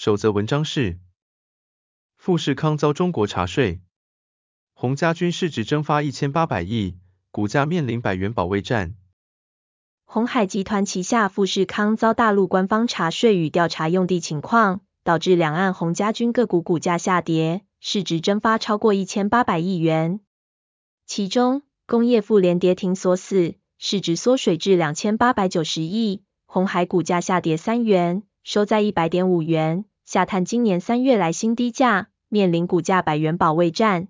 首则文章是：富士康遭中国查税，鸿家军市值蒸发一千八百亿，股价面临百元保卫战。鸿海集团旗下富士康遭大陆官方查税与调查用地情况，导致两岸鸿家军个股股价下跌，市值蒸发超过一千八百亿元，其中。工业富联跌停锁死，市值缩水至两千八百九十亿，鸿海股价下跌三元，收在一百点五元，下探今年三月来新低价，面临股价百元保卫战。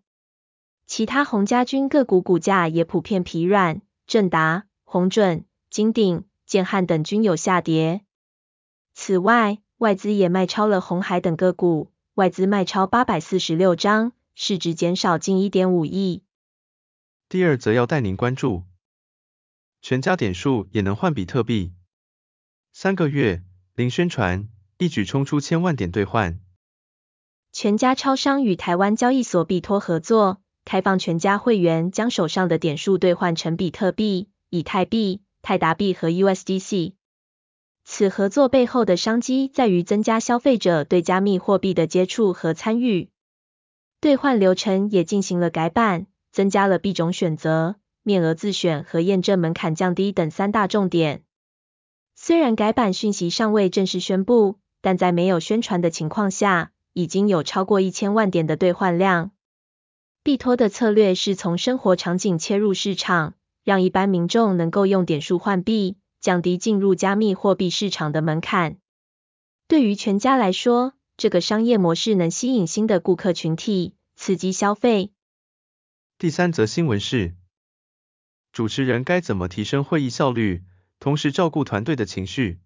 其他红家军个股股价也普遍疲软，正达、红准、金鼎、建汉等均有下跌。此外，外资也卖超了红海等个股，外资卖超八百四十六张，市值减少近一点五亿。第二则要带您关注，全家点数也能换比特币，三个月零宣传，一举冲出千万点兑换。全家超商与台湾交易所币托合作，开放全家会员将手上的点数兑换成比特币、以太币、泰达币和 USDC。此合作背后的商机在于增加消费者对加密货币的接触和参与，兑换流程也进行了改版。增加了币种选择、面额自选和验证门槛降低等三大重点。虽然改版讯息尚未正式宣布，但在没有宣传的情况下，已经有超过一千万点的兑换量。币托的策略是从生活场景切入市场，让一般民众能够用点数换币，降低进入加密货币市场的门槛。对于全家来说，这个商业模式能吸引新的顾客群体，刺激消费。第三则新闻是，主持人该怎么提升会议效率，同时照顾团队的情绪？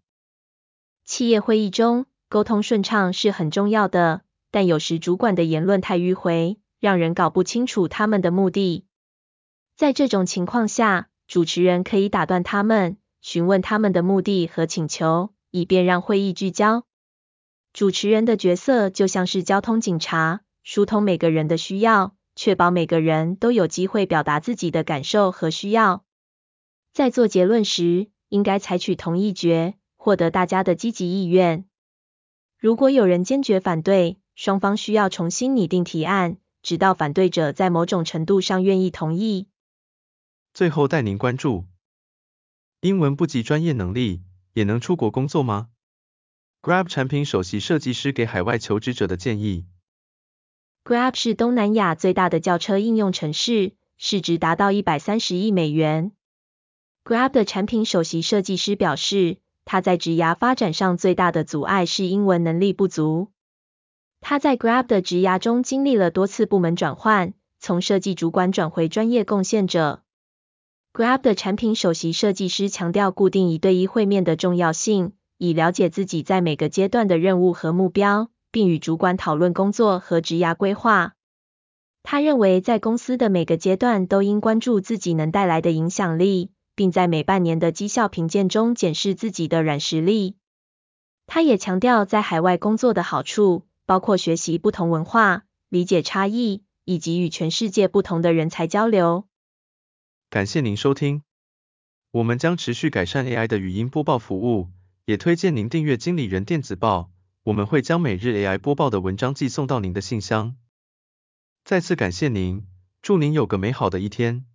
企业会议中，沟通顺畅是很重要的，但有时主管的言论太迂回，让人搞不清楚他们的目的。在这种情况下，主持人可以打断他们，询问他们的目的和请求，以便让会议聚焦。主持人的角色就像是交通警察，疏通每个人的需要。确保每个人都有机会表达自己的感受和需要。在做结论时，应该采取同意决，获得大家的积极意愿。如果有人坚决反对，双方需要重新拟定提案，直到反对者在某种程度上愿意同意。最后带您关注：英文不及专业能力也能出国工作吗？Grab 产品首席设计师给海外求职者的建议。Grab 是东南亚最大的轿车应用城市，市值达到一百三十亿美元。Grab 的产品首席设计师表示，他在职涯发展上最大的阻碍是英文能力不足。他在 Grab 的职涯中经历了多次部门转换，从设计主管转回专业贡献者。Grab 的产品首席设计师强调固定一对一会面的重要性，以了解自己在每个阶段的任务和目标。并与主管讨论工作和职涯规划。他认为，在公司的每个阶段都应关注自己能带来的影响力，并在每半年的绩效评鉴中检视自己的软实力。他也强调，在海外工作的好处，包括学习不同文化、理解差异，以及与全世界不同的人才交流。感谢您收听，我们将持续改善 AI 的语音播报服务，也推荐您订阅经理人电子报。我们会将每日 AI 播报的文章寄送到您的信箱。再次感谢您，祝您有个美好的一天。